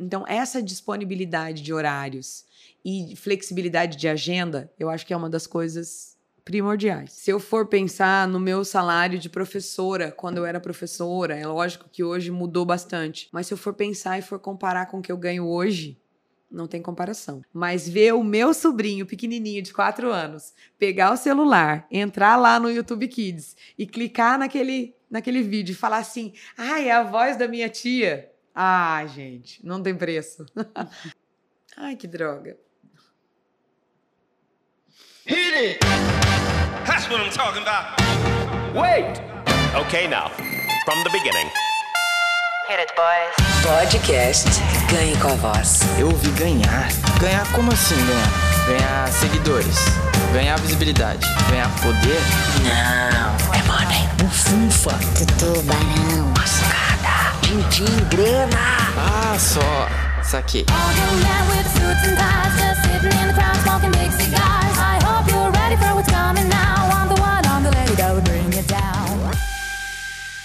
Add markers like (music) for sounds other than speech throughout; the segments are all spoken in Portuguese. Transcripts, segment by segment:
Então, essa disponibilidade de horários e flexibilidade de agenda, eu acho que é uma das coisas primordiais. Se eu for pensar no meu salário de professora, quando eu era professora, é lógico que hoje mudou bastante, mas se eu for pensar e for comparar com o que eu ganho hoje, não tem comparação. Mas ver o meu sobrinho pequenininho de 4 anos pegar o celular, entrar lá no YouTube Kids e clicar naquele, naquele vídeo e falar assim: ai, ah, é a voz da minha tia. Ah, gente, não tem preço. (laughs) ai, que droga. Hit it! That's what I'm talking about. Wait! Okay, now, from the beginning. Hit it, boys. Podcast Ganhe com a Voz. Eu ouvi ganhar. Ganhar como assim ganhar? Ganhar seguidores. Ganhar visibilidade. Ganhar poder? Não, é money. Bufunfa. Tutubarão. Mascada. Tintim, grana. Ah, só. Saquei.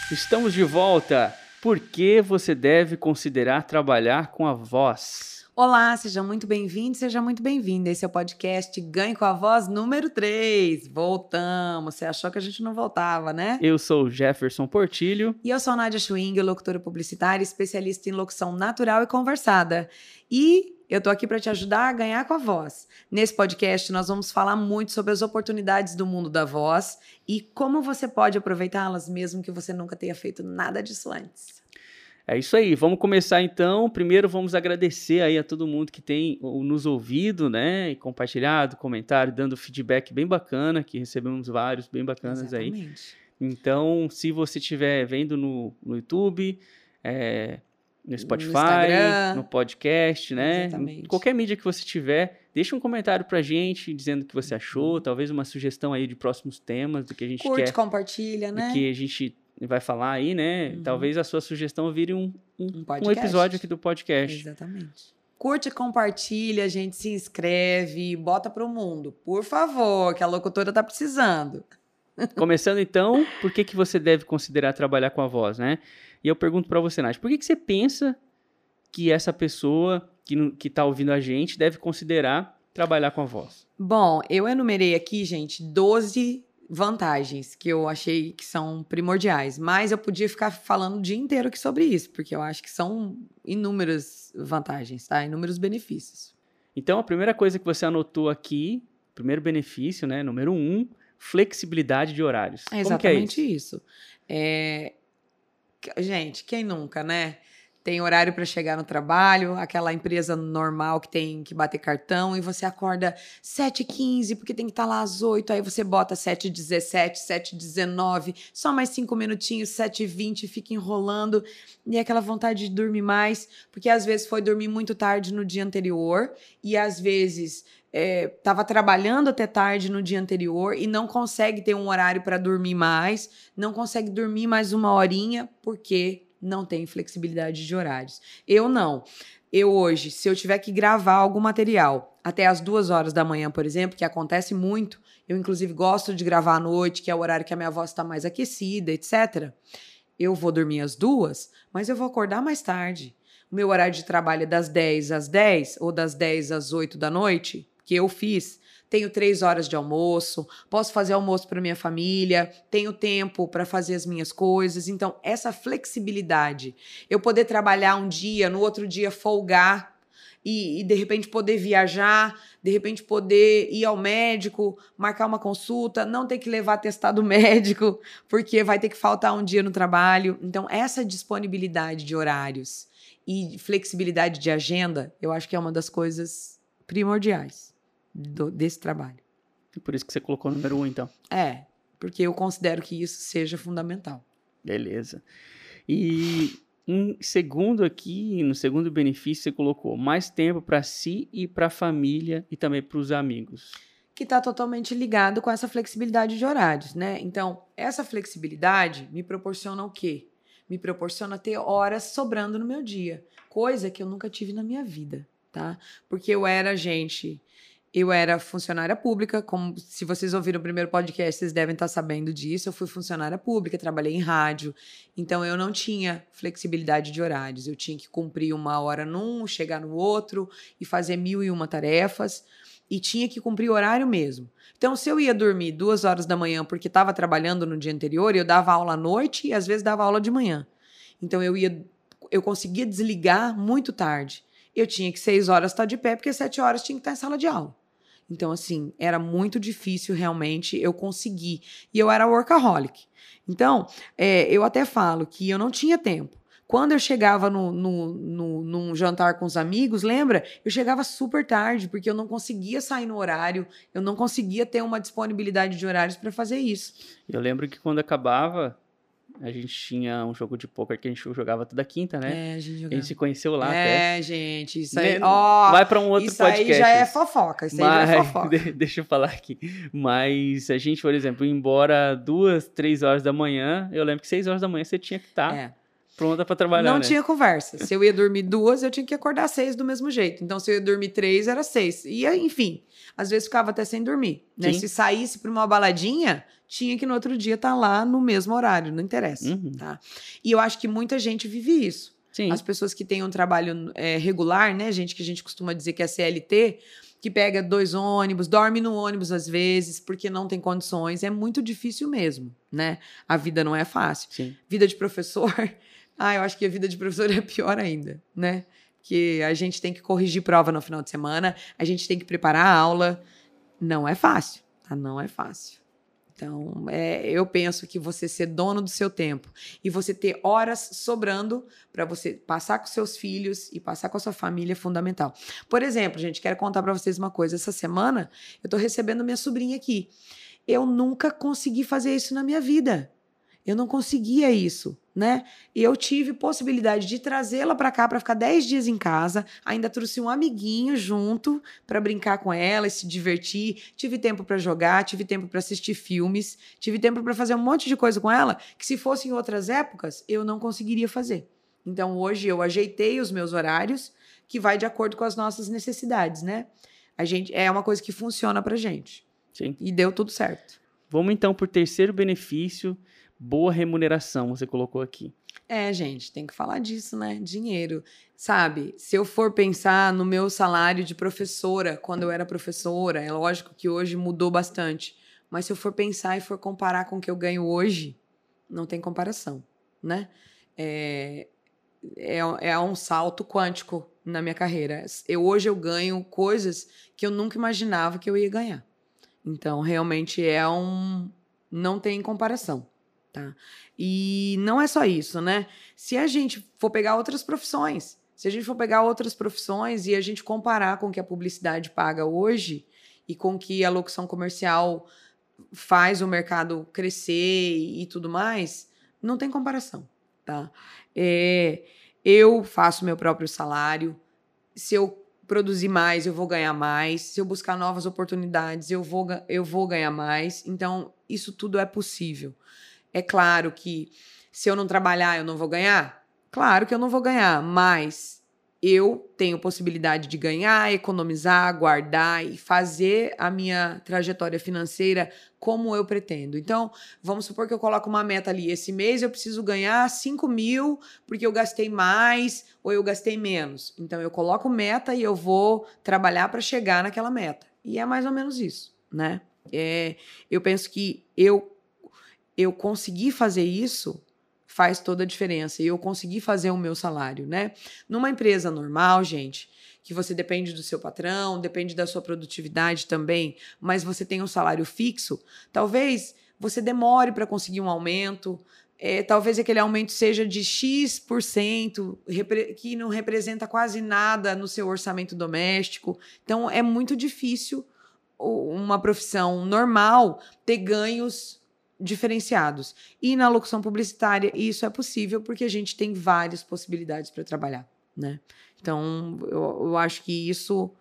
Estamos de volta. Por que você deve considerar trabalhar com a voz? Olá, seja muito bem-vindo, seja muito bem-vinda. Esse é o podcast Ganhe com a Voz número 3. Voltamos. Você achou que a gente não voltava, né? Eu sou o Jefferson Portilho. E eu sou Nádia Schwing, locutora publicitária, especialista em locução natural e conversada. E eu tô aqui para te ajudar a ganhar com a voz. Nesse podcast, nós vamos falar muito sobre as oportunidades do mundo da voz e como você pode aproveitá-las, mesmo que você nunca tenha feito nada disso antes. É isso aí, vamos começar então. Primeiro vamos agradecer aí a todo mundo que tem nos ouvido, né, e compartilhado, comentário, dando feedback bem bacana, que recebemos vários bem bacanas Exatamente. aí. Então, se você estiver vendo no, no YouTube, é, no Spotify, no, no podcast, né? Exatamente. Qualquer mídia que você tiver, deixa um comentário pra gente dizendo o que você achou, uhum. talvez uma sugestão aí de próximos temas do que a gente Curte, quer. compartilha, né? Do que a gente vai falar aí, né? Uhum. Talvez a sua sugestão vire um, um, um, um, episódio aqui do podcast. Exatamente. Curte, compartilha, a gente se inscreve, bota pro mundo, por favor, que a locutora tá precisando. (laughs) Começando então, por que, que você deve considerar trabalhar com a voz, né? E eu pergunto para você, Nath, por que, que você pensa que essa pessoa que, que tá ouvindo a gente deve considerar trabalhar com a voz? Bom, eu enumerei aqui, gente, 12 vantagens que eu achei que são primordiais, mas eu podia ficar falando o dia inteiro aqui sobre isso, porque eu acho que são inúmeras vantagens, tá? Inúmeros benefícios. Então, a primeira coisa que você anotou aqui, primeiro benefício, né, número um, flexibilidade de horários. É exatamente é isso. isso. É, Gente, quem nunca, né? Tem horário para chegar no trabalho, aquela empresa normal que tem que bater cartão, e você acorda 7h15, porque tem que estar tá lá às 8 aí você bota 7h17, 7h19, só mais 5 minutinhos, 7h20, fica enrolando, e aquela vontade de dormir mais, porque às vezes foi dormir muito tarde no dia anterior, e às vezes estava é, trabalhando até tarde no dia anterior e não consegue ter um horário para dormir mais, não consegue dormir mais uma horinha porque não tem flexibilidade de horários. Eu não. Eu hoje, se eu tiver que gravar algum material até as duas horas da manhã, por exemplo, que acontece muito, eu inclusive gosto de gravar à noite, que é o horário que a minha voz está mais aquecida, etc. Eu vou dormir às duas, mas eu vou acordar mais tarde. O meu horário de trabalho é das 10 às 10 ou das 10 às 8 da noite que eu fiz, tenho três horas de almoço, posso fazer almoço para minha família, tenho tempo para fazer as minhas coisas. Então, essa flexibilidade, eu poder trabalhar um dia, no outro dia folgar e, e de repente poder viajar, de repente poder ir ao médico, marcar uma consulta, não ter que levar testado (laughs) médico, porque vai ter que faltar um dia no trabalho. Então, essa disponibilidade de horários e flexibilidade de agenda, eu acho que é uma das coisas primordiais do, desse trabalho. E por isso que você colocou o número um, então. É, porque eu considero que isso seja fundamental. Beleza. E em segundo aqui, no segundo benefício, você colocou mais tempo para si e para a família e também para os amigos. Que está totalmente ligado com essa flexibilidade de horários, né? Então, essa flexibilidade me proporciona o quê? Me proporciona ter horas sobrando no meu dia, coisa que eu nunca tive na minha vida, tá? Porque eu era, gente, Eu era funcionária pública, como se vocês ouviram o primeiro podcast, vocês devem estar sabendo disso. Eu fui funcionária pública, trabalhei em rádio, então eu não tinha flexibilidade de horários. Eu tinha que cumprir uma hora num, chegar no outro e fazer mil e uma tarefas, e tinha que cumprir horário mesmo. Então, se eu ia dormir duas horas da manhã porque estava trabalhando no dia anterior, eu dava aula à noite e às vezes dava aula de manhã. Então, eu ia, eu conseguia desligar muito tarde. Eu tinha que seis horas estar de pé porque sete horas tinha que estar em sala de aula. Então, assim, era muito difícil realmente eu conseguir. E eu era workaholic. Então, é, eu até falo que eu não tinha tempo. Quando eu chegava no, no, no, num jantar com os amigos, lembra? Eu chegava super tarde, porque eu não conseguia sair no horário, eu não conseguia ter uma disponibilidade de horários para fazer isso. Eu lembro que quando acabava, a gente tinha um jogo de poker que a gente jogava toda quinta, né? É, a gente A jogava. gente se conheceu lá é, até. gente, isso aí. Né? Ó, Vai pra um outro isso podcast. aí já é fofoca. Isso aí já é Mas, fofoca. (laughs) de- deixa eu falar aqui. Mas a gente, por exemplo, embora duas, três horas da manhã, eu lembro que seis horas da manhã você tinha que estar É. pronta pra trabalhar, Não né? tinha conversa. (laughs) Se eu ia dormir duas, eu tinha que acordar seis do mesmo jeito. Então, se eu ia dormir três, era seis. E, enfim, às vezes ficava até sem dormir. Né? Se saísse para uma baladinha, tinha que no outro dia estar lá no mesmo horário, não interessa. Uhum. Tá? E eu acho que muita gente vive isso. Sim. As pessoas que têm um trabalho é, regular, né, gente, que a gente costuma dizer que é CLT, que pega dois ônibus, dorme no ônibus às vezes, porque não tem condições, é muito difícil mesmo, né? A vida não é fácil. Sim. Vida de professor, (laughs) ah, eu acho que a vida de professor é pior ainda, né? Que a gente tem que corrigir prova no final de semana, a gente tem que preparar a aula. Não é fácil, tá? Não é fácil. Então, é, eu penso que você ser dono do seu tempo e você ter horas sobrando para você passar com seus filhos e passar com a sua família é fundamental. Por exemplo, gente, quero contar para vocês uma coisa. Essa semana eu tô recebendo minha sobrinha aqui. Eu nunca consegui fazer isso na minha vida. Eu não conseguia isso, né? E eu tive possibilidade de trazê-la para cá para ficar 10 dias em casa. Ainda trouxe um amiguinho junto para brincar com ela e se divertir. Tive tempo para jogar, tive tempo para assistir filmes, tive tempo para fazer um monte de coisa com ela que se fosse em outras épocas eu não conseguiria fazer. Então hoje eu ajeitei os meus horários que vai de acordo com as nossas necessidades, né? A gente é uma coisa que funciona pra gente Sim. e deu tudo certo. Vamos então por terceiro benefício, boa remuneração, você colocou aqui. É, gente, tem que falar disso, né? Dinheiro. Sabe, se eu for pensar no meu salário de professora, quando eu era professora, é lógico que hoje mudou bastante. Mas se eu for pensar e for comparar com o que eu ganho hoje, não tem comparação, né? É, é, é um salto quântico na minha carreira. Eu, hoje eu ganho coisas que eu nunca imaginava que eu ia ganhar. Então, realmente é um. Não tem comparação. Tá? E não é só isso, né? Se a gente for pegar outras profissões, se a gente for pegar outras profissões e a gente comparar com o que a publicidade paga hoje e com o que a locução comercial faz o mercado crescer e, e tudo mais, não tem comparação, tá? É, eu faço meu próprio salário. Se eu produzir mais, eu vou ganhar mais. Se eu buscar novas oportunidades, eu vou, eu vou ganhar mais. Então, isso tudo é possível. É claro que se eu não trabalhar, eu não vou ganhar? Claro que eu não vou ganhar, mas eu tenho possibilidade de ganhar, economizar, guardar e fazer a minha trajetória financeira como eu pretendo. Então, vamos supor que eu coloco uma meta ali. Esse mês eu preciso ganhar 5 mil porque eu gastei mais ou eu gastei menos. Então, eu coloco meta e eu vou trabalhar para chegar naquela meta. E é mais ou menos isso, né? É, eu penso que eu eu conseguir fazer isso faz toda a diferença. E eu consegui fazer o meu salário, né? Numa empresa normal, gente, que você depende do seu patrão, depende da sua produtividade também, mas você tem um salário fixo, talvez você demore para conseguir um aumento. é, talvez aquele aumento seja de X%, repre- que não representa quase nada no seu orçamento doméstico. Então, é muito difícil uma profissão normal ter ganhos diferenciados. E na locução publicitária, isso é possível porque a gente tem várias possibilidades para trabalhar, né? Então, eu, eu acho que isso,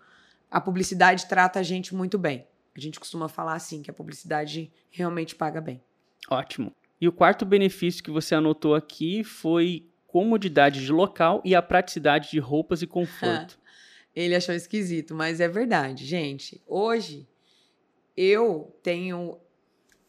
a publicidade trata a gente muito bem. A gente costuma falar assim, que a publicidade realmente paga bem. Ótimo. E o quarto benefício que você anotou aqui foi comodidade de local e a praticidade de roupas e conforto. (laughs) Ele achou esquisito, mas é verdade, gente. Hoje eu tenho.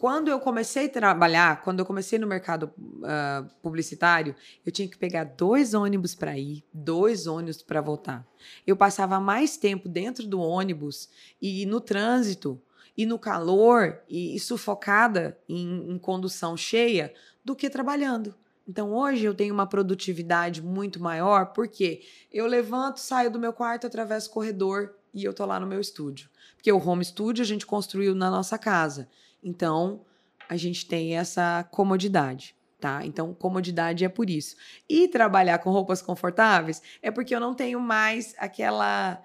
Quando eu comecei a trabalhar, quando eu comecei no mercado uh, publicitário, eu tinha que pegar dois ônibus para ir, dois ônibus para voltar. Eu passava mais tempo dentro do ônibus e no trânsito e no calor e, e sufocada em, em condução cheia do que trabalhando. Então hoje eu tenho uma produtividade muito maior porque eu levanto, saio do meu quarto, atravesso o corredor e eu tô lá no meu estúdio. Porque o home studio a gente construiu na nossa casa. Então a gente tem essa comodidade. Tá? Então, comodidade é por isso. E trabalhar com roupas confortáveis é porque eu não tenho mais aquela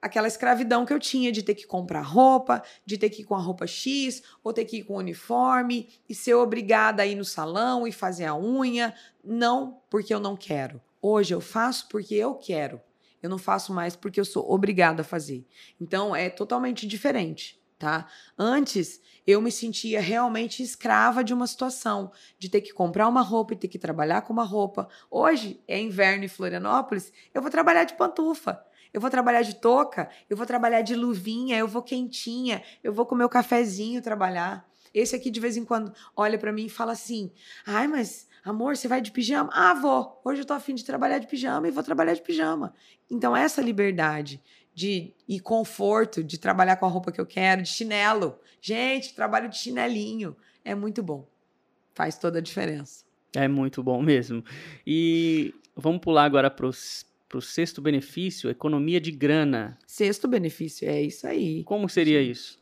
aquela escravidão que eu tinha de ter que comprar roupa, de ter que ir com a roupa X, ou ter que ir com o uniforme, e ser obrigada a ir no salão e fazer a unha. Não porque eu não quero. Hoje eu faço porque eu quero. Eu não faço mais porque eu sou obrigada a fazer. Então é totalmente diferente, tá? Antes eu me sentia realmente escrava de uma situação, de ter que comprar uma roupa e ter que trabalhar com uma roupa. Hoje é inverno em Florianópolis, eu vou trabalhar de pantufa eu vou trabalhar de touca, eu vou trabalhar de luvinha, eu vou quentinha, eu vou com meu cafezinho trabalhar. Esse aqui de vez em quando olha para mim e fala assim: "Ai, mas amor, você vai de pijama?" "Ah, vou. Hoje eu tô afim de trabalhar de pijama e vou trabalhar de pijama." Então essa liberdade de e conforto de trabalhar com a roupa que eu quero, de chinelo. Gente, trabalho de chinelinho é muito bom. Faz toda a diferença. É muito bom mesmo. E vamos pular agora para para o sexto benefício, economia de grana. Sexto benefício, é isso aí. Como seria isso?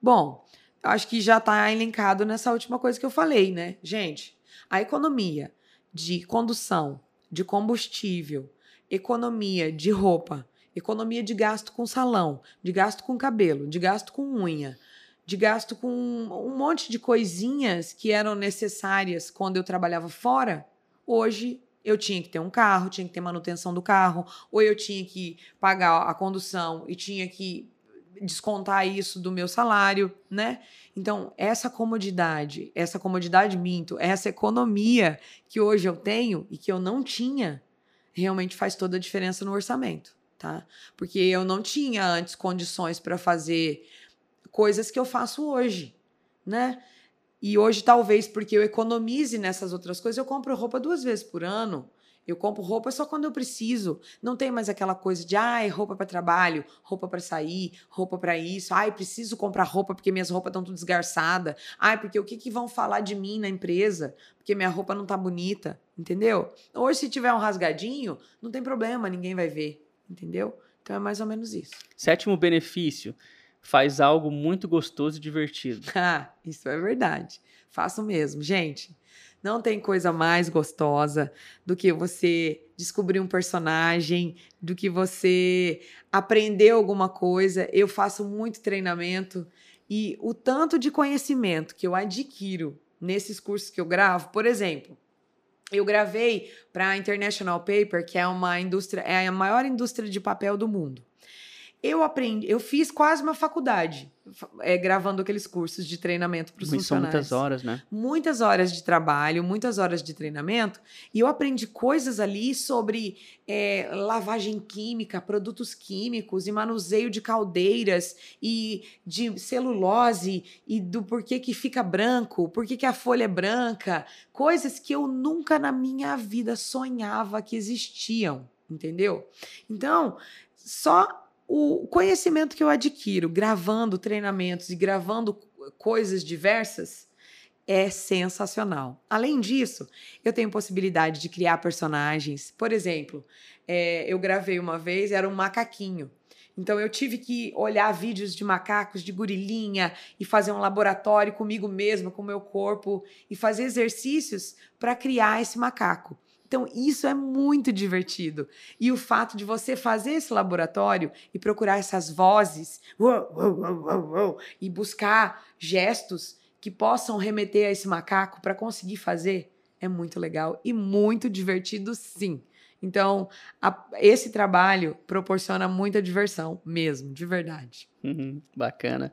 Bom, acho que já está elencado nessa última coisa que eu falei, né? Gente, a economia de condução, de combustível, economia de roupa, economia de gasto com salão, de gasto com cabelo, de gasto com unha, de gasto com um monte de coisinhas que eram necessárias quando eu trabalhava fora, hoje eu tinha que ter um carro, tinha que ter manutenção do carro, ou eu tinha que pagar a condução e tinha que descontar isso do meu salário, né? Então, essa comodidade, essa comodidade minto, essa economia que hoje eu tenho e que eu não tinha, realmente faz toda a diferença no orçamento, tá? Porque eu não tinha antes condições para fazer coisas que eu faço hoje, né? E hoje, talvez porque eu economize nessas outras coisas, eu compro roupa duas vezes por ano. Eu compro roupa só quando eu preciso. Não tem mais aquela coisa de, ai, roupa para trabalho, roupa para sair, roupa para isso. Ai, preciso comprar roupa porque minhas roupas estão tudo desgarçadas. Ai, porque o que, que vão falar de mim na empresa? Porque minha roupa não tá bonita, entendeu? Hoje, se tiver um rasgadinho, não tem problema, ninguém vai ver, entendeu? Então é mais ou menos isso. Sétimo benefício faz algo muito gostoso e divertido. (laughs) Ah, isso é verdade. Faço mesmo. Gente, não tem coisa mais gostosa do que você descobrir um personagem, do que você aprender alguma coisa. Eu faço muito treinamento e o tanto de conhecimento que eu adquiro nesses cursos que eu gravo, por exemplo, eu gravei para a International Paper, que é uma indústria, é a maior indústria de papel do mundo. Eu aprendi, eu fiz quase uma faculdade é, gravando aqueles cursos de treinamento para os funcionários. muitas horas, né? Muitas horas de trabalho, muitas horas de treinamento. E eu aprendi coisas ali sobre é, lavagem química, produtos químicos e manuseio de caldeiras e de celulose e do porquê que fica branco, porquê que a folha é branca. Coisas que eu nunca na minha vida sonhava que existiam, entendeu? Então, só o conhecimento que eu adquiro gravando treinamentos e gravando coisas diversas é sensacional. Além disso, eu tenho possibilidade de criar personagens. Por exemplo, é, eu gravei uma vez, era um macaquinho. Então eu tive que olhar vídeos de macacos, de gorilinha e fazer um laboratório comigo mesma, com o meu corpo e fazer exercícios para criar esse macaco. Então, isso é muito divertido. E o fato de você fazer esse laboratório e procurar essas vozes uou, uou, uou, e buscar gestos que possam remeter a esse macaco para conseguir fazer é muito legal e muito divertido, sim. Então, a, esse trabalho proporciona muita diversão, mesmo, de verdade. Uhum, bacana.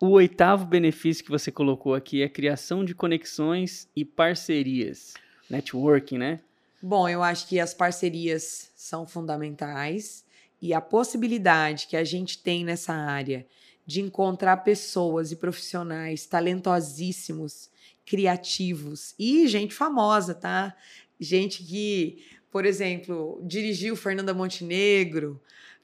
O oitavo benefício que você colocou aqui é a criação de conexões e parcerias. Networking, né? Bom, eu acho que as parcerias são fundamentais e a possibilidade que a gente tem nessa área de encontrar pessoas e profissionais talentosíssimos, criativos e gente famosa, tá? Gente que, por exemplo, dirigiu Fernanda Montenegro,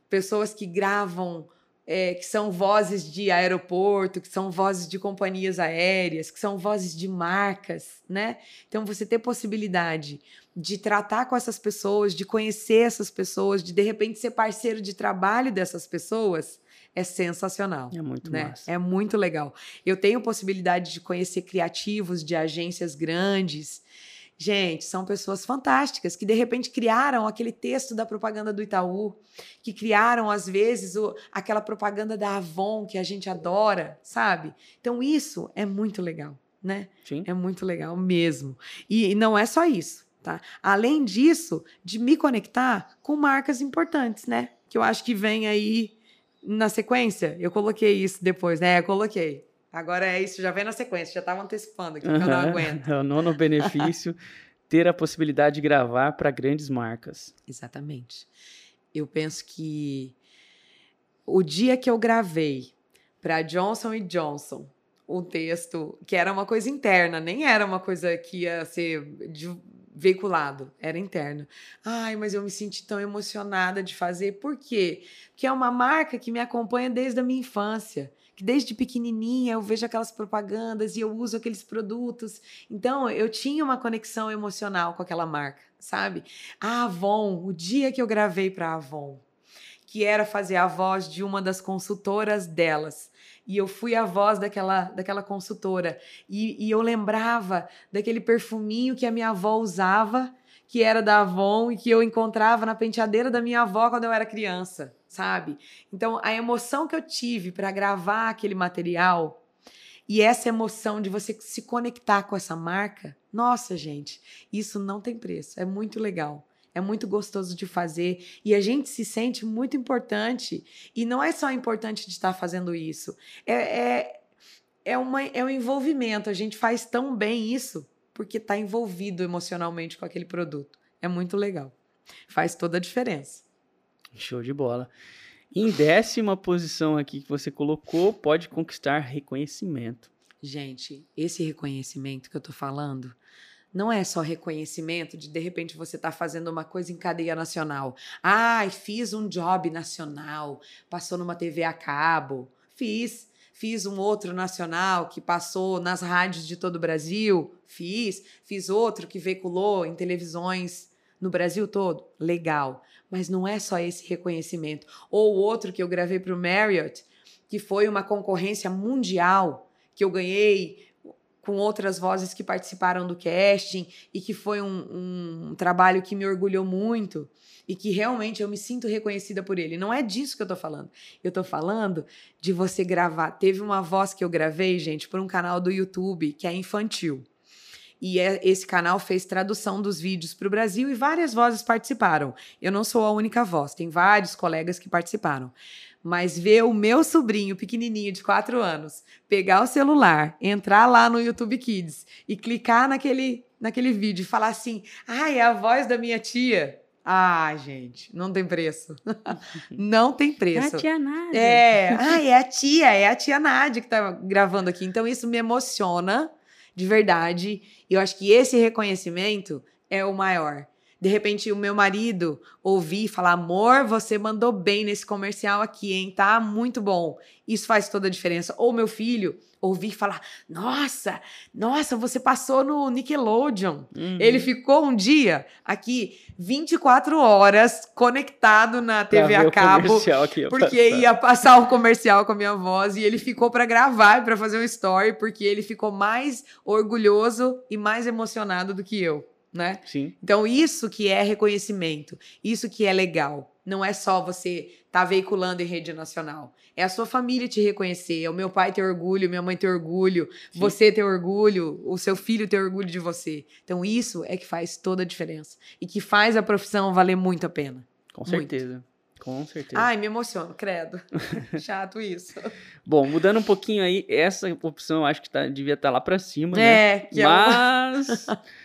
pessoas que gravam é, que são vozes de aeroporto, que são vozes de companhias aéreas, que são vozes de marcas, né? Então você ter possibilidade de tratar com essas pessoas, de conhecer essas pessoas, de de repente ser parceiro de trabalho dessas pessoas, é sensacional. É muito né? massa. É muito legal. Eu tenho possibilidade de conhecer criativos de agências grandes. Gente, são pessoas fantásticas que de repente criaram aquele texto da propaganda do Itaú, que criaram às vezes o, aquela propaganda da Avon que a gente adora, sabe? Então isso é muito legal, né? Sim. É muito legal mesmo. E, e não é só isso, tá? Além disso, de me conectar com marcas importantes, né? Que eu acho que vem aí na sequência. Eu coloquei isso depois, né? Eu coloquei. Agora é isso, já vem na sequência, já estava antecipando aqui, que eu não aguento. (laughs) É o nono benefício, ter a possibilidade de gravar para grandes marcas. Exatamente. Eu penso que o dia que eu gravei para Johnson Johnson um texto que era uma coisa interna, nem era uma coisa que ia ser veiculado, era interno. Ai, mas eu me senti tão emocionada de fazer. Por quê? Porque é uma marca que me acompanha desde a minha infância. Que desde pequenininha eu vejo aquelas propagandas e eu uso aqueles produtos. Então, eu tinha uma conexão emocional com aquela marca, sabe? A Avon, o dia que eu gravei para Avon, que era fazer a voz de uma das consultoras delas. E eu fui a voz daquela, daquela consultora. E, e eu lembrava daquele perfuminho que a minha avó usava, que era da Avon e que eu encontrava na penteadeira da minha avó quando eu era criança, sabe? Então, a emoção que eu tive para gravar aquele material e essa emoção de você se conectar com essa marca, nossa, gente, isso não tem preço. É muito legal. É muito gostoso de fazer e a gente se sente muito importante. E não é só importante de estar fazendo isso, é, é, é, uma, é um envolvimento. A gente faz tão bem isso porque está envolvido emocionalmente com aquele produto. É muito legal. Faz toda a diferença. Show de bola. Em décima posição aqui que você colocou, pode conquistar reconhecimento. Gente, esse reconhecimento que eu tô falando não é só reconhecimento de de repente você tá fazendo uma coisa em cadeia nacional. Ai, fiz um job nacional, passou numa TV a cabo. Fiz. Fiz um outro nacional que passou nas rádios de todo o Brasil. Fiz. Fiz outro que veiculou em televisões no Brasil todo. Legal. Mas não é só esse reconhecimento. Ou outro que eu gravei para o Marriott, que foi uma concorrência mundial que eu ganhei com outras vozes que participaram do casting e que foi um, um trabalho que me orgulhou muito e que realmente eu me sinto reconhecida por ele. Não é disso que eu tô falando. Eu tô falando de você gravar. Teve uma voz que eu gravei, gente, por um canal do YouTube que é infantil. E é- esse canal fez tradução dos vídeos para o Brasil e várias vozes participaram. Eu não sou a única voz, tem vários colegas que participaram. Mas ver o meu sobrinho pequenininho de 4 anos pegar o celular, entrar lá no YouTube Kids e clicar naquele, naquele vídeo e falar assim: ah, é a voz da minha tia. Ah, gente, não tem preço. (laughs) não tem preço. tia Nádia. É, ah, é a tia, é a tia Nádia que tá gravando aqui. Então isso me emociona de verdade. E eu acho que esse reconhecimento é o maior. De repente, o meu marido ouvir e falar: amor, você mandou bem nesse comercial aqui, hein? Tá muito bom. Isso faz toda a diferença. Ou meu filho ouvir e falar: nossa, nossa, você passou no Nickelodeon. Uhum. Ele ficou um dia aqui 24 horas conectado na TV a cabo. Porque passar. ia passar o comercial com a minha voz e ele ficou pra gravar e pra fazer um story, porque ele ficou mais orgulhoso e mais emocionado do que eu, né? Sim. Então, isso que é reconhecimento, isso que é legal. Não é só você estar veiculando em rede nacional. É a sua família te reconhecer, é o meu pai ter orgulho, minha mãe ter orgulho, Sim. você ter orgulho, o seu filho ter orgulho de você. Então, isso é que faz toda a diferença. E que faz a profissão valer muito a pena. Com Muito. certeza. Com certeza. Ai, me emociono, credo. (laughs) Chato isso. Bom, mudando um pouquinho aí, essa opção eu acho que tá, devia estar lá pra cima, né? É, que é Mas (laughs)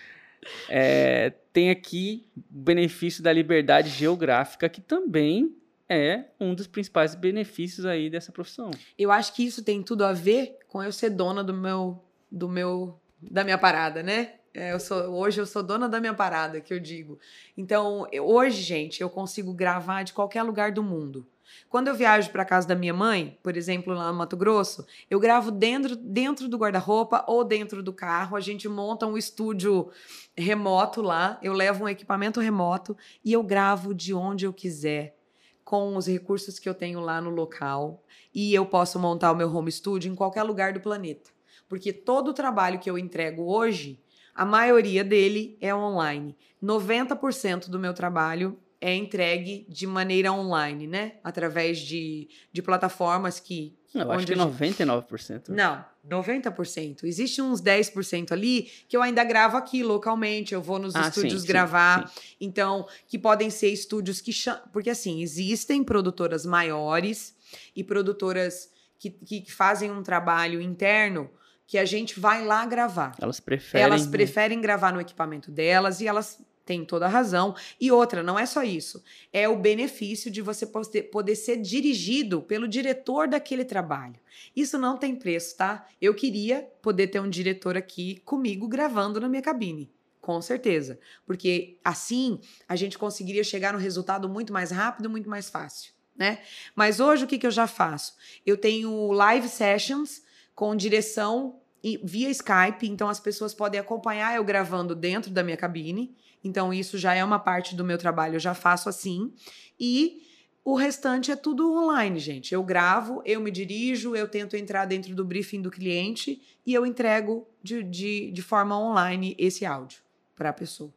é, tem aqui o benefício da liberdade geográfica, que também é um dos principais benefícios aí dessa profissão. Eu acho que isso tem tudo a ver com eu ser dona do meu, do meu, da minha parada, né? É, eu sou, hoje eu sou dona da minha parada, que eu digo. Então, eu- hoje, gente, eu consigo gravar de qualquer lugar do mundo. Quando eu viajo para casa da minha mãe, por exemplo, lá no Mato Grosso, eu gravo dentro, dentro do guarda-roupa ou dentro do carro. A gente monta um estúdio remoto lá, eu levo um equipamento remoto e eu gravo de onde eu quiser, com os recursos que eu tenho lá no local. E eu posso montar o meu home studio em qualquer lugar do planeta. Porque todo o trabalho que eu entrego hoje, a maioria dele é online. 90% do meu trabalho é entregue de maneira online, né? Através de, de plataformas que. Eu acho onde que a gente- 99%. Não, 90%. Existe uns 10% ali que eu ainda gravo aqui localmente. Eu vou nos Ah, sim, estúdios sim, gravar. sim. Então, que podem ser estúdios que chamam. Porque, assim, existem produtoras maiores e produtoras que, que que fazem um trabalho interno que a gente vai lá gravar. Elas preferem. Elas preferem gravar no equipamento delas e elas têm toda a razão. E outra, não é só isso. É o benefício de você poder, ser dirigido pelo diretor daquele trabalho. Isso não tem preço, tá? Eu queria poder ter um diretor aqui comigo gravando na minha cabine. Com certeza. Porque assim a gente conseguiria chegar no resultado muito mais rápido, muito mais fácil. Né? Mas hoje o que, que eu já faço? Eu tenho live sessions com direção via Skype, então as pessoas podem acompanhar eu gravando dentro da minha cabine. Então isso já é uma parte do meu trabalho, eu já faço assim. E o restante é tudo online, gente. Eu gravo, eu me dirijo, eu tento entrar dentro do briefing do cliente e eu entrego de, de, de forma online esse áudio para a pessoa,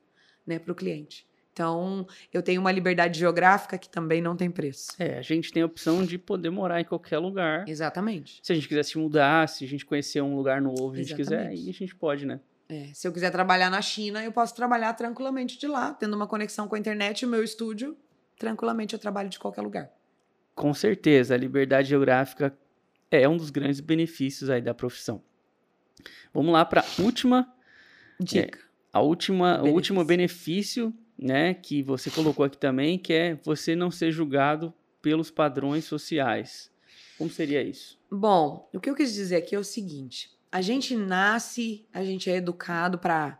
né, para o cliente. Então, eu tenho uma liberdade geográfica que também não tem preço. É, a gente tem a opção de poder morar em qualquer lugar. Exatamente. Se a gente quiser se mudar, se a gente conhecer um lugar novo, a gente quiser, Exatamente. aí a gente pode, né? É, se eu quiser trabalhar na China, eu posso trabalhar tranquilamente de lá, tendo uma conexão com a internet e o meu estúdio, tranquilamente eu trabalho de qualquer lugar. Com certeza, a liberdade geográfica é um dos grandes benefícios aí da profissão. Vamos lá para a última, Dica. a última, o Benefício. último benefício, né, que você colocou aqui também, que é você não ser julgado pelos padrões sociais. Como seria isso? Bom, o que eu quis dizer aqui é o seguinte: a gente nasce, a gente é educado para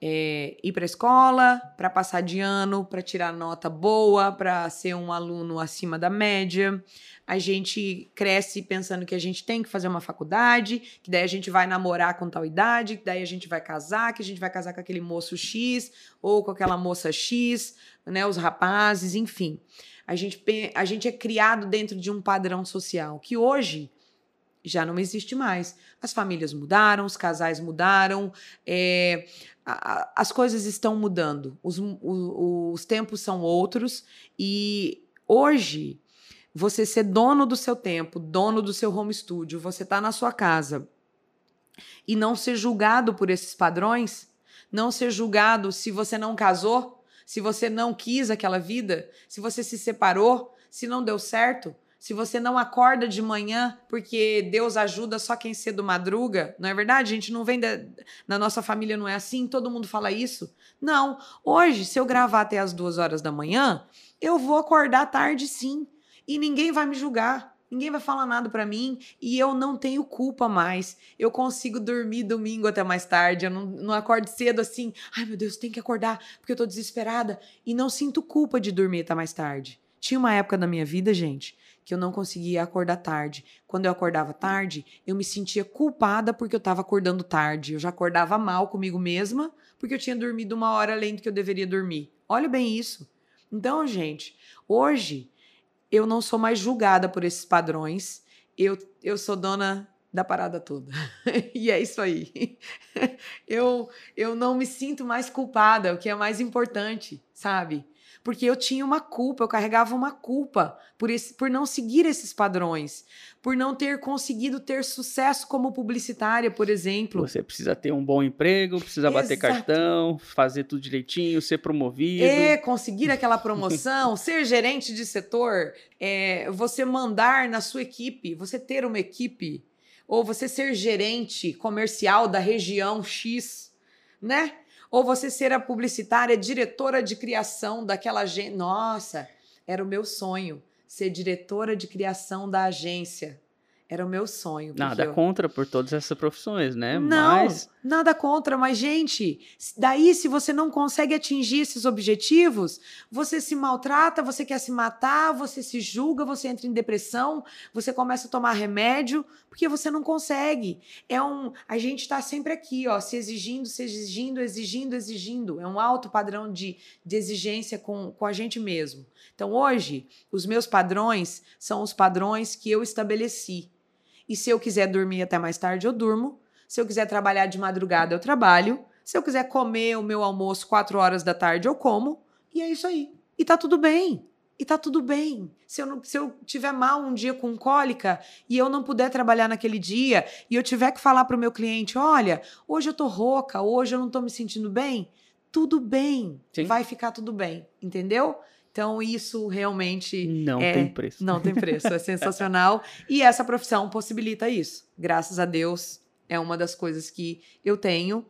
ir para escola, para passar de ano, para tirar nota boa, para ser um aluno acima da média. A gente cresce pensando que a gente tem que fazer uma faculdade, que daí a gente vai namorar com tal idade, que daí a gente vai casar, que a gente vai casar com aquele moço X ou com aquela moça X, né, os rapazes, enfim. A gente, a gente é criado dentro de um padrão social que hoje já não existe mais. As famílias mudaram, os casais mudaram, é, a- a- as coisas estão mudando, os, o- os tempos são outros e hoje você ser dono do seu tempo, dono do seu home studio, você tá na sua casa e não ser julgado por esses padrões, não ser julgado se você não casou, se você não quis aquela vida, se você se separou, se não deu certo, se você não acorda de manhã porque Deus ajuda só quem cedo madruga, não é verdade? A gente não vem da, na nossa família não é assim, todo mundo fala isso. Não, hoje se eu gravar até as duas horas da manhã, eu vou acordar tarde sim e ninguém vai me julgar. Ninguém vai falar nada pra mim e eu não tenho culpa mais. Eu consigo dormir domingo até mais tarde. Eu não, não acordo cedo assim. Ai, meu Deus, tem que acordar porque eu tô desesperada. E não sinto culpa de dormir até mais tarde. Tinha uma época da minha vida, gente, que eu não conseguia acordar tarde. Quando eu acordava tarde, eu me sentia culpada porque eu estava acordando tarde. Eu já acordava mal comigo mesma porque eu tinha dormido uma hora além do que eu deveria dormir. Olha bem isso. Então, gente, hoje eu não sou mais julgada por esses padrões. Eu, eu sou dona da parada toda. (laughs) e é isso aí. (laughs) eu, eu não me sinto mais culpada, o que é mais importante, sabe? Porque eu tinha uma culpa, eu carregava uma culpa por, esse, por não seguir esses padrões, por não ter conseguido ter sucesso como publicitária, por exemplo. Você precisa ter um bom emprego, precisa bater Exato. cartão, fazer tudo direitinho, ser promovido. É, conseguir aquela promoção, (laughs) ser gerente de setor, é, você mandar na sua equipe, você ter uma equipe, ou você ser gerente comercial da região X, né? Ou você ser a publicitária, diretora de criação daquela gente. Nossa, era o meu sonho ser diretora de criação da agência. Era o meu sonho. Nada eu- contra por todas essas profissões, né? Não, Mas nada contra, mas, gente, daí se você não consegue atingir esses objetivos, você se maltrata, você quer se matar, você se julga, você entra em depressão, você começa a tomar remédio, porque você não consegue. É um. A gente tá sempre aqui, ó, se exigindo, se exigindo, exigindo, exigindo. É um alto padrão de, de exigência com, com a gente mesmo. Então, hoje, os meus padrões são os padrões que eu estabeleci. E se eu quiser dormir até mais tarde, eu durmo. Se eu quiser trabalhar de madrugada, eu trabalho. Se eu quiser comer o meu almoço quatro horas da tarde, eu como. E é isso aí. E tá tudo bem. E tá tudo bem. Se eu, não, se eu tiver mal um dia com cólica e eu não puder trabalhar naquele dia e eu tiver que falar pro meu cliente: olha, hoje eu tô rouca, hoje eu não tô me sentindo bem, tudo bem. Sim. Vai ficar tudo bem. Entendeu? Então, isso realmente não é, tem preço. não tem preço, é sensacional. E essa profissão possibilita isso. Graças a Deus, é uma das coisas que eu tenho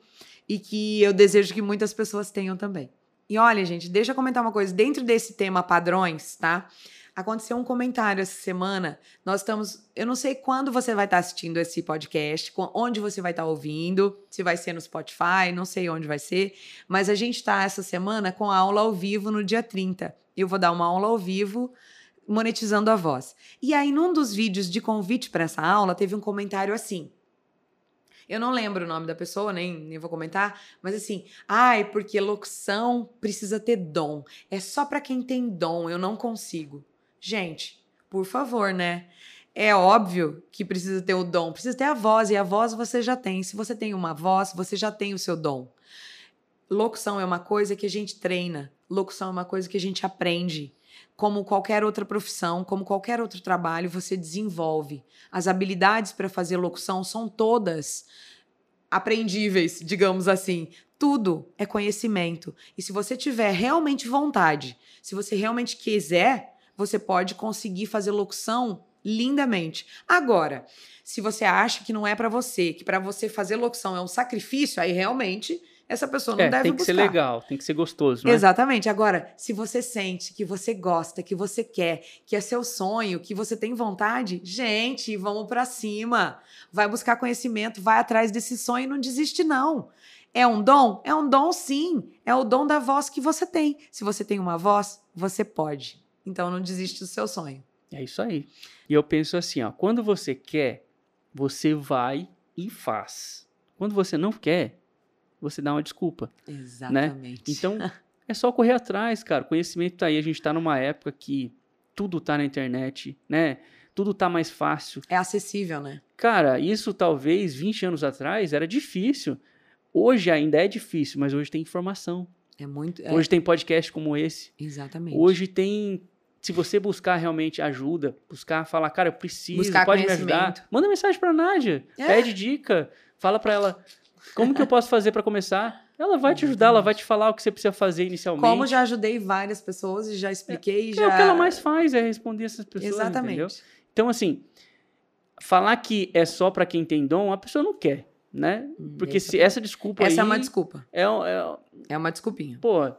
e que eu desejo que muitas pessoas tenham também. E olha, gente, deixa eu comentar uma coisa. Dentro desse tema padrões, tá? Aconteceu um comentário essa semana. Nós estamos. Eu não sei quando você vai estar assistindo esse podcast, onde você vai estar ouvindo, se vai ser no Spotify, não sei onde vai ser. Mas a gente está essa semana com a aula ao vivo no dia 30. Eu vou dar uma aula ao vivo monetizando a voz. E aí, num dos vídeos de convite para essa aula, teve um comentário assim. Eu não lembro o nome da pessoa, nem, nem vou comentar, mas assim, ai, porque locução precisa ter dom. É só para quem tem dom, eu não consigo. Gente, por favor, né? É óbvio que precisa ter o dom, precisa ter a voz, e a voz você já tem. Se você tem uma voz, você já tem o seu dom. Locução é uma coisa que a gente treina, locução é uma coisa que a gente aprende. Como qualquer outra profissão, como qualquer outro trabalho, você desenvolve. As habilidades para fazer locução são todas aprendíveis, digamos assim. Tudo é conhecimento. E se você tiver realmente vontade, se você realmente quiser, você pode conseguir fazer locução lindamente. Agora, se você acha que não é para você, que para você fazer locução é um sacrifício, aí realmente essa pessoa não É, deve tem que buscar. ser legal, tem que ser gostoso, né? Exatamente. Agora, se você sente que você gosta, que você quer, que é seu sonho, que você tem vontade, gente, vamos pra cima. Vai buscar conhecimento, vai atrás desse sonho e não desiste não. É um dom? É um dom sim. É o dom da voz que você tem. Se você tem uma voz, você pode. Então não desiste do seu sonho. É isso aí. E eu penso assim, ó, quando você quer, você vai e faz. Quando você não quer, você dá uma desculpa. Exatamente. Então, (laughs) é só correr atrás, cara. O conhecimento tá aí. A gente tá numa época que tudo tá na internet, né? Tudo tá mais fácil. É acessível, né? Cara, isso talvez 20 anos atrás era difícil. Hoje ainda é difícil, mas hoje tem informação. É muito. é, Hoje tem podcast como esse. exatamente. Hoje tem. Se você buscar realmente ajuda, buscar falar, cara, eu preciso, Buscar pode me ajudar. Manda mensagem pra Nádia. É. Pede dica. Fala pra ela como que eu posso fazer pra começar. Ela vai te ajudar, ela vai te falar o que você precisa fazer inicialmente. Como já ajudei várias pessoas e já expliquei, É, já. o que ela mais faz é responder essas pessoas, Exatamente. entendeu? Então, assim, falar que é só pra quem tem dom, a pessoa não quer, né? Porque essa- se essa desculpa Essa é aí uma desculpa. é, é, É uma desculpinha. Pô,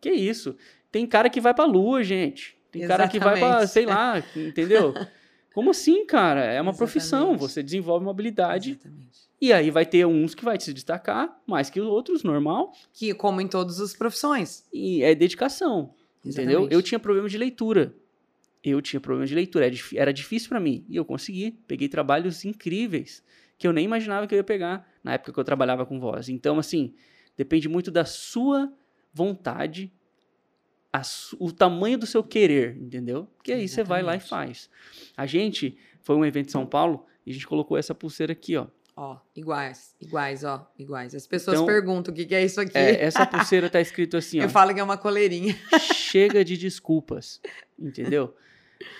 que isso? Tem cara que vai pra lua, gente. Tem cara que vai pra, Exatamente. sei lá, entendeu? (laughs) Como assim, cara? É uma profissão. Exatamente. Você desenvolve uma habilidade Exatamente. e aí vai ter uns que vai se destacar mais que os outros, normal. Que, como em todas as profissões. E é dedicação, entendeu? Exatamente. Eu tinha problema de leitura. Eu tinha problema de leitura. Era, dif- era difícil pra mim. E eu consegui. Peguei trabalhos incríveis que eu nem imaginava que eu ia pegar na época que eu trabalhava com voz. Então, assim, depende muito da sua vontade, a o tamanho do seu querer, entendeu? Porque aí você vai lá e Exatamente. faz. A gente foi um evento em São Paulo e a gente colocou essa pulseira aqui, ó. Ó, iguais. Iguais, ó. Iguais. As pessoas Então, perguntam o que, que é isso aqui. É, essa pulseira tá escrito assim, (laughs) ó. Eu falo que é uma coleirinha. Chega de (laughs) desculpas, entendeu?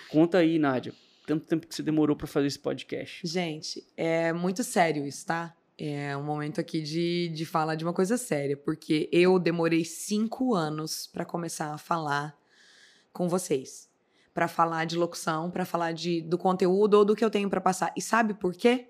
Conta aí, Nádia. Tanto tempo que você demorou pra fazer esse podcast. Gente, é muito sério isso, tá? É um momento aqui de, de falar de uma coisa séria, porque eu demorei cinco anos pra começar a falar com vocês. Pra falar de locução, pra falar de, do conteúdo ou do que eu tenho pra passar. E sabe por quê?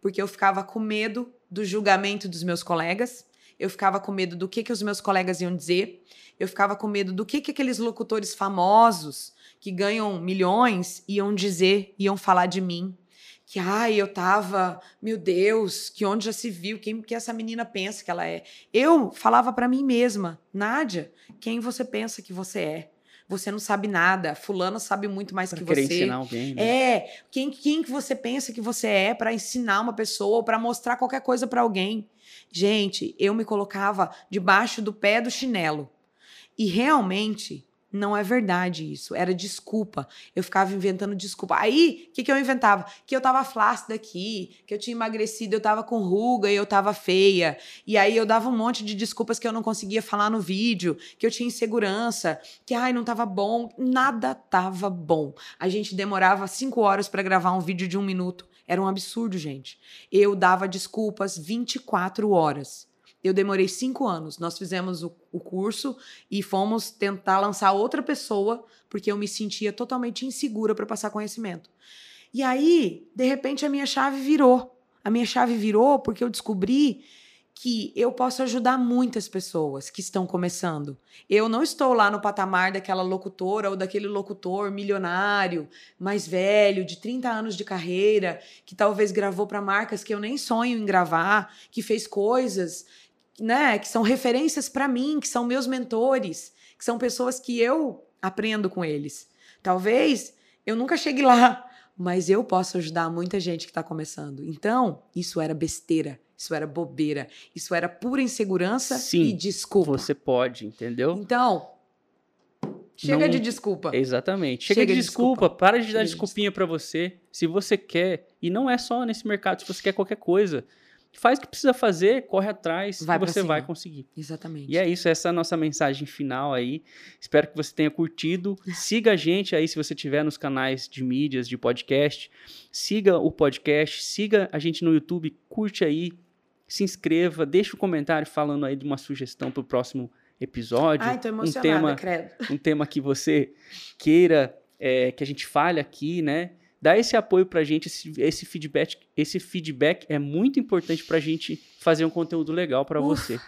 Porque eu ficava com medo do julgamento dos meus colegas, eu ficava com medo do que, que os meus colegas iam dizer, eu ficava com medo do que, que aqueles locutores famosos que ganham milhões iam dizer, iam falar de mim. Que, ai, eu tava, meu Deus, que onde já se viu, quem que essa menina pensa que ela é. Eu falava para mim mesma, Nádia, quem você pensa que você é? Você não sabe nada, fulano sabe muito mais Pra que querer você. ensinar alguém, né? É, quem, quem que você pensa que você é para ensinar uma pessoa ou para mostrar qualquer coisa para alguém? Gente, eu me colocava debaixo do pé do chinelo. E realmente não é verdade isso. Era desculpa. Eu ficava inventando desculpa. Aí, o que, que eu inventava? Que eu tava flácida aqui, que eu tinha emagrecido, eu tava com ruga e eu tava feia. E aí eu dava um monte de desculpas que eu não conseguia falar no vídeo, que eu tinha insegurança, que ai, não tava bom. Nada tava bom. A gente demorava cinco horas para gravar um vídeo de um minuto. Era um absurdo, gente. Eu dava desculpas 24 horas. Eu demorei cinco anos. Nós fizemos o, o curso e fomos tentar lançar outra pessoa, porque eu me sentia totalmente insegura para passar conhecimento. E aí, de repente, a minha chave virou. A minha chave virou porque eu descobri que eu posso ajudar muitas pessoas que estão começando. Eu não estou lá no patamar daquela locutora ou daquele locutor milionário, mais velho, de 30 anos de carreira, que talvez gravou para marcas que eu nem sonho em gravar, que fez coisas, né, que são referências para mim, que são meus mentores, que são pessoas que eu aprendo com eles. Talvez eu nunca chegue lá, (laughs) mas eu posso ajudar muita gente que está começando. Então, isso era besteira, isso era bobeira, isso era pura insegurança Sim, e desculpa. Você pode, entendeu? Então, chega Não- de desculpa. Exatamente. Chega, Chega de de desculpa, desculpa. para de Chega dar de desculpinha pra você. Se você quer, e não é só nesse mercado, se você quer qualquer coisa, faz o que precisa fazer, corre atrás, Vai você vai conseguir. Exatamente. E é isso, essa é a nossa mensagem final aí. Espero que você tenha curtido. (laughs) Siga a gente aí se você tiver nos canais de mídias, de podcast. Siga o podcast, siga a gente no YouTube, curte aí, se inscreva, deixa um comentário falando aí de uma sugestão pro próximo episódio. Ai, tô um emocionada, tema credo. um tema que você queira é, que a gente fale aqui, né? Dá esse apoio pra gente, esse, esse feedback, esse feedback é muito importante pra gente fazer um conteúdo legal pra Ufa. você.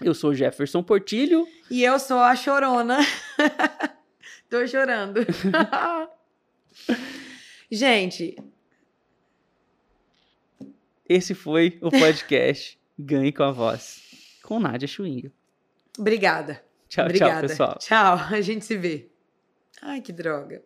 Eu sou o Jefferson Portilho. E eu sou a chorona. (laughs) Tô chorando. (laughs) Gente, Esse foi o podcast (laughs) Ganhe com a Voz, com Nádia Schwing. obrigada. Tchau, obrigada. tchau, pessoal. Tchau, a gente se vê. Ai, que droga.